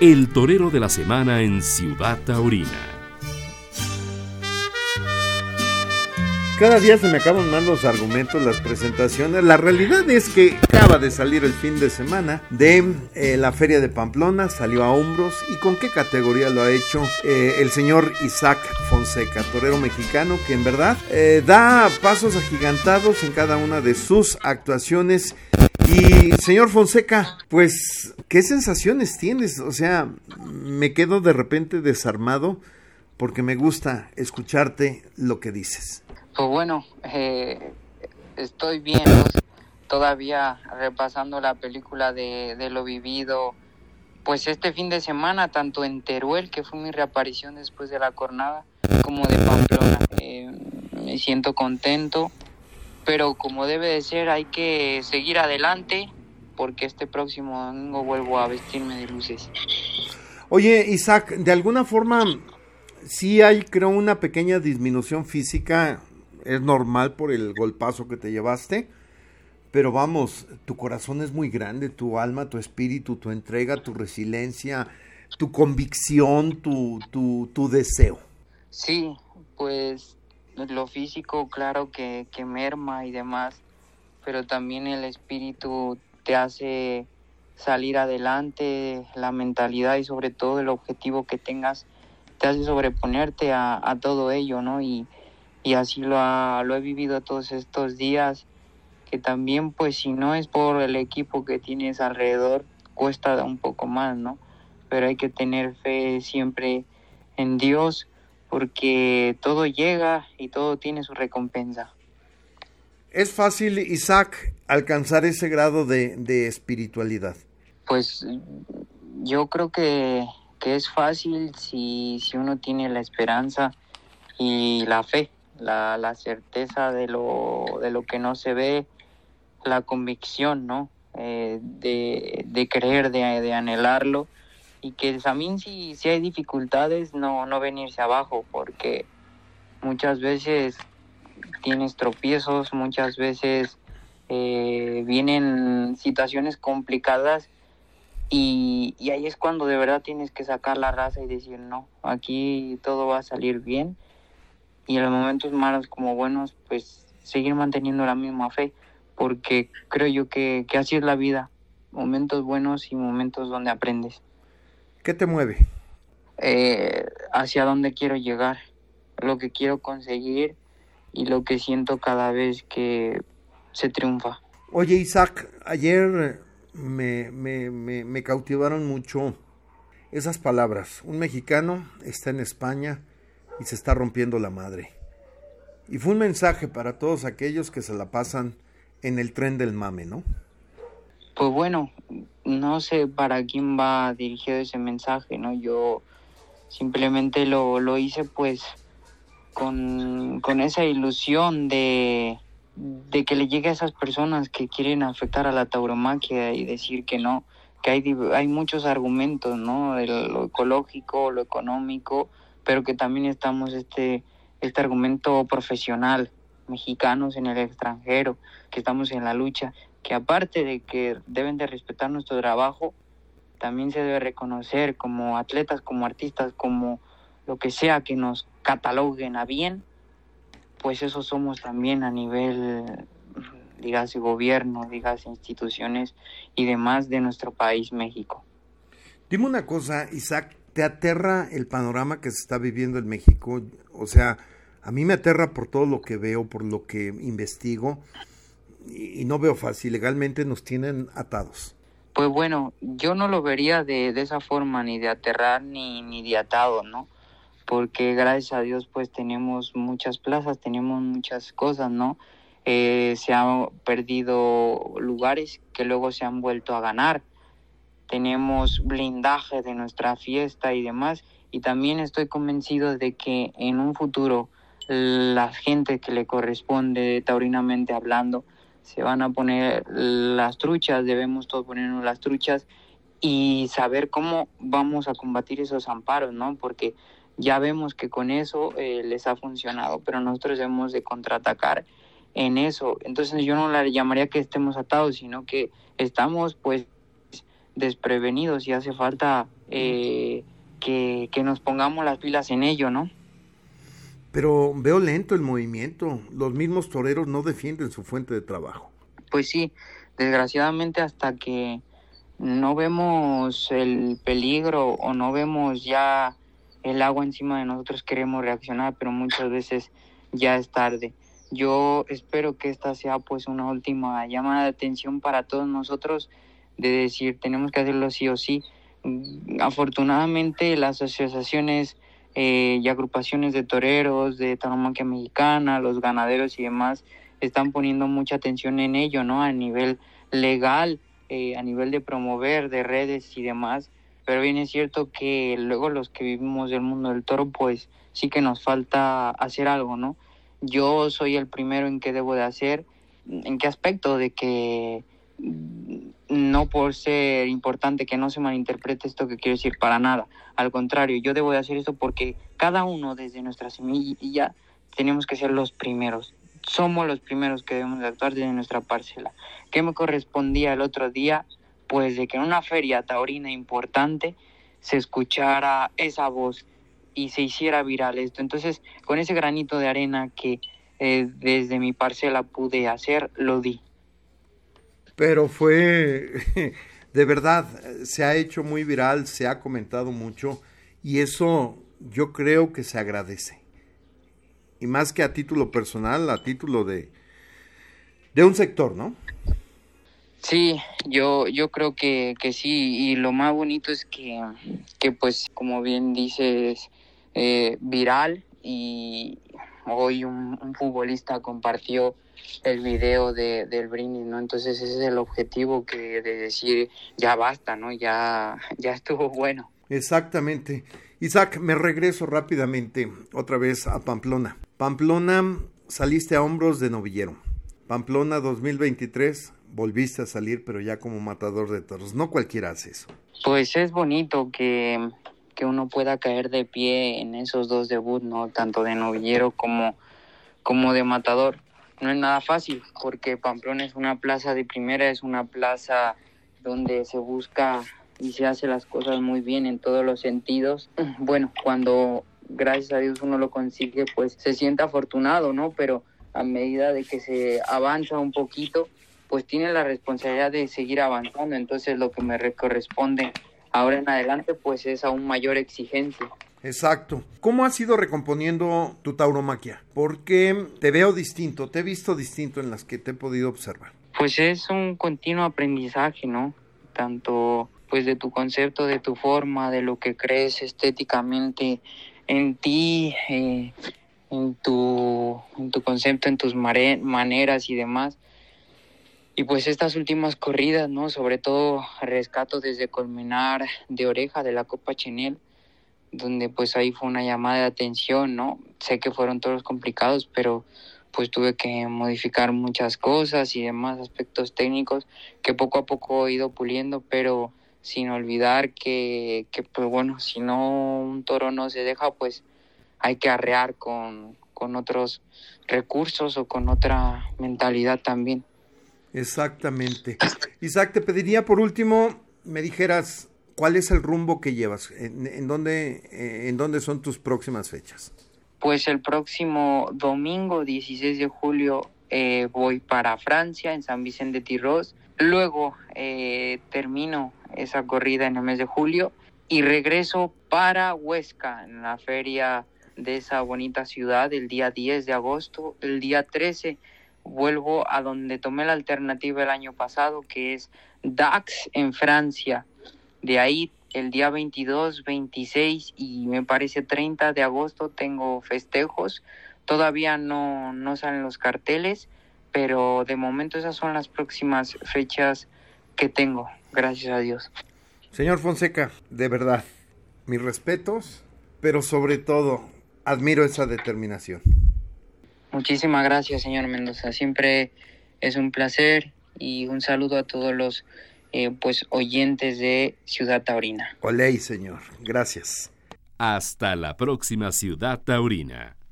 el torero de la semana en Ciudad Taurina. Cada día se me acaban más los argumentos, las presentaciones. La realidad es que acaba de salir el fin de semana de eh, la Feria de Pamplona, salió a hombros. ¿Y con qué categoría lo ha hecho eh, el señor Isaac Fonseca, torero mexicano, que en verdad eh, da pasos agigantados en cada una de sus actuaciones? Y señor Fonseca, pues, ¿qué sensaciones tienes? O sea, me quedo de repente desarmado porque me gusta escucharte lo que dices. Pues bueno, eh, estoy bien, todavía repasando la película de, de, lo vivido, pues este fin de semana, tanto en Teruel, que fue mi reaparición después de la jornada, como de Pamplona. Eh, me siento contento, pero como debe de ser, hay que seguir adelante, porque este próximo domingo vuelvo a vestirme de luces. Oye, Isaac, de alguna forma sí hay, creo, una pequeña disminución física es normal por el golpazo que te llevaste, pero vamos, tu corazón es muy grande, tu alma, tu espíritu, tu entrega, tu resiliencia, tu convicción, tu, tu, tu deseo. Sí, pues lo físico claro que, que merma y demás, pero también el espíritu te hace salir adelante, la mentalidad y sobre todo el objetivo que tengas te hace sobreponerte a, todo ello, ¿no? Y, y así lo, lo he vivido todos estos días, que también pues si no es por el equipo que tienes alrededor, cuesta un poco más, ¿no? Pero hay que tener fe siempre en Dios, porque todo llega y todo tiene su recompensa. ¿Es fácil, Isaac, alcanzar ese grado de, de espiritualidad? Pues yo creo que, que es fácil si, si uno tiene la esperanza y la fe la, la certeza de lo, de lo que no se ve, la convicción, ¿no? Eh, de, de creer, de, de, anhelarlo y que también si, si hay dificultades no, no venirse abajo porque muchas veces tienes tropiezos, muchas veces eh, vienen situaciones complicadas y, y ahí es cuando de verdad tienes que sacar la raza y decir no, aquí todo va a salir bien y en los momentos malos como buenos, pues seguir manteniendo la misma fe, porque creo yo que, que así es la vida, momentos buenos y momentos donde aprendes. ¿Qué te mueve? Eh, hacia dónde quiero llegar, lo que quiero conseguir y lo que siento cada vez que se triunfa. Oye Isaac, ayer me, me, me, me cautivaron mucho esas palabras. Un mexicano está en España, y se está rompiendo la madre. Y fue un mensaje para todos aquellos que se la pasan en el tren del mame, ¿no? Pues bueno, no sé para quién va dirigido ese mensaje, ¿no? Yo simplemente lo, lo hice pues con, con esa ilusión de, de que le llegue a esas personas que quieren afectar a la tauromaquia y decir que no, que hay, hay muchos argumentos, ¿no? De lo ecológico, lo económico, pero que también estamos este, este argumento profesional, mexicanos en el extranjero, que estamos en la lucha, que aparte de que deben de respetar nuestro trabajo, también se debe reconocer como atletas, como artistas, como lo que sea que nos cataloguen a bien, pues eso somos también a nivel, dígase gobierno, dígase instituciones y demás de nuestro país, México. Dime una cosa, Isaac, ¿Te aterra el panorama que se está viviendo en México? O sea, a mí me aterra por todo lo que veo, por lo que investigo, y, no veo fácil. Legalmente nos tienen atados. Pues bueno, yo no lo vería de, de esa forma, ni de aterrar ni, ni de atado, ¿no? Porque gracias a Dios pues tenemos muchas plazas, tenemos muchas cosas, ¿no? Eh, se han perdido lugares que luego se han vuelto a ganar tenemos blindaje de nuestra fiesta y demás. Y también estoy convencido de que en un futuro la gente que le corresponde taurinamente hablando se van a poner las truchas, debemos todos ponernos las truchas y saber cómo vamos a combatir esos amparos, ¿no? Porque ya vemos que con eso eh, les ha funcionado, pero nosotros debemos de contraatacar en eso. Entonces yo no la llamaría que estemos atados, sino que estamos pues desprevenidos y hace falta eh, que, que nos pongamos las pilas en ello, ¿no? Pero veo lento el movimiento. Los mismos toreros no defienden su fuente de trabajo. Pues sí, desgraciadamente hasta que no vemos el peligro o no vemos ya el agua encima de nosotros queremos reaccionar, pero muchas veces ya es tarde. Yo espero que esta sea pues una última llamada de atención para todos nosotros de decir tenemos que hacerlo sí o sí. Afortunadamente las asociaciones eh, y agrupaciones de toreros, de tauromaquia mexicana, los ganaderos y demás están poniendo mucha atención en ello, ¿no? A nivel legal, eh, a nivel de promover, de redes y demás. Pero bien es cierto que luego los que vivimos del mundo del toro, pues sí que nos falta hacer algo, ¿no? Yo soy el primero en qué debo de hacer, en qué aspecto de que no por ser importante que no se malinterprete esto que quiero decir para nada. Al contrario, yo debo de hacer esto porque cada uno desde nuestra semilla tenemos que ser los primeros. Somos los primeros que debemos de actuar desde nuestra parcela. ¿Qué me correspondía el otro día? Pues de que en una feria taurina importante se escuchara esa voz y se hiciera viral esto. Entonces, con ese granito de arena que eh, desde mi parcela pude hacer, lo di pero fue, de verdad, se ha hecho muy viral, se ha comentado mucho y eso yo creo que se agradece. Y más que a título personal, a título de, de un sector, ¿no? Sí, yo, yo creo que, que sí, y lo más bonito es que, que pues, como bien dices, eh, viral y hoy un, futbolista compartió el video de, del brindis, ¿no? Entonces ese es el objetivo que de decir ya basta, ¿no? Ya, ya estuvo bueno. Exactamente. Isaac, me regreso rápidamente otra vez a Pamplona. Pamplona, saliste a hombros de novillero. Pamplona 2023, volviste a salir, pero ya como matador de toros. No cualquiera hace eso. Pues es bonito que, que uno pueda caer de pie en esos dos debuts, ¿no? Tanto de novillero como, como de matador no es nada fácil porque Pamplona es una plaza de primera, es una plaza donde se busca y se hace las cosas muy bien en todos los sentidos. Bueno, cuando gracias a Dios uno lo consigue, pues se siente afortunado, ¿no? Pero a medida de que se avanza un poquito, pues tiene la responsabilidad de seguir avanzando. Entonces lo que me corresponde ahora en adelante, pues es aún mayor exigencia. Exacto. ¿Cómo has ido recomponiendo tu tauromaquia? Porque te veo distinto, te he visto distinto en las que te he podido observar. Pues es un continuo aprendizaje, ¿no? Tanto pues de tu concepto, de tu forma, de lo que crees estéticamente en ti, eh, en, tu, en tu concepto, en tus maneras y demás. Y pues estas últimas corridas, ¿no? Sobre todo rescato desde Colmenar de Oreja de la Copa Chenel donde pues ahí fue una llamada de atención, ¿no? Sé que fueron todos complicados, pero pues tuve que modificar muchas cosas y demás aspectos técnicos que poco a poco he ido puliendo, pero sin olvidar que, que pues bueno, si no un toro no se deja, pues hay que arrear con, con otros recursos o con otra mentalidad también. Exactamente. Isaac, te pediría por último, me dijeras ¿Cuál es el rumbo que llevas? ¿En, dónde, eh, ¿En dónde son tus próximas fechas? Pues el próximo domingo 16 de julio eh, voy para Francia, en San Vicente de Tirós. Luego eh, termino esa corrida en el mes de julio y regreso para Huesca, en la feria de esa bonita ciudad, el día 10 de agosto. El día 13 vuelvo a donde tomé la alternativa el año pasado, que es Dax en Francia. De ahí el día 22, 26 y me parece 30 de agosto tengo festejos. Todavía no, no salen los carteles, pero de momento esas son las próximas fechas que tengo, gracias a Dios. Señor Fonseca, de verdad, mis respetos, pero sobre todo admiro esa determinación. Muchísimas gracias, señor Mendoza. Siempre es un placer y un saludo a todos los eh, pues oyentes de Ciudad Taurina. Oley, señor. Gracias. Hasta la próxima Ciudad Taurina.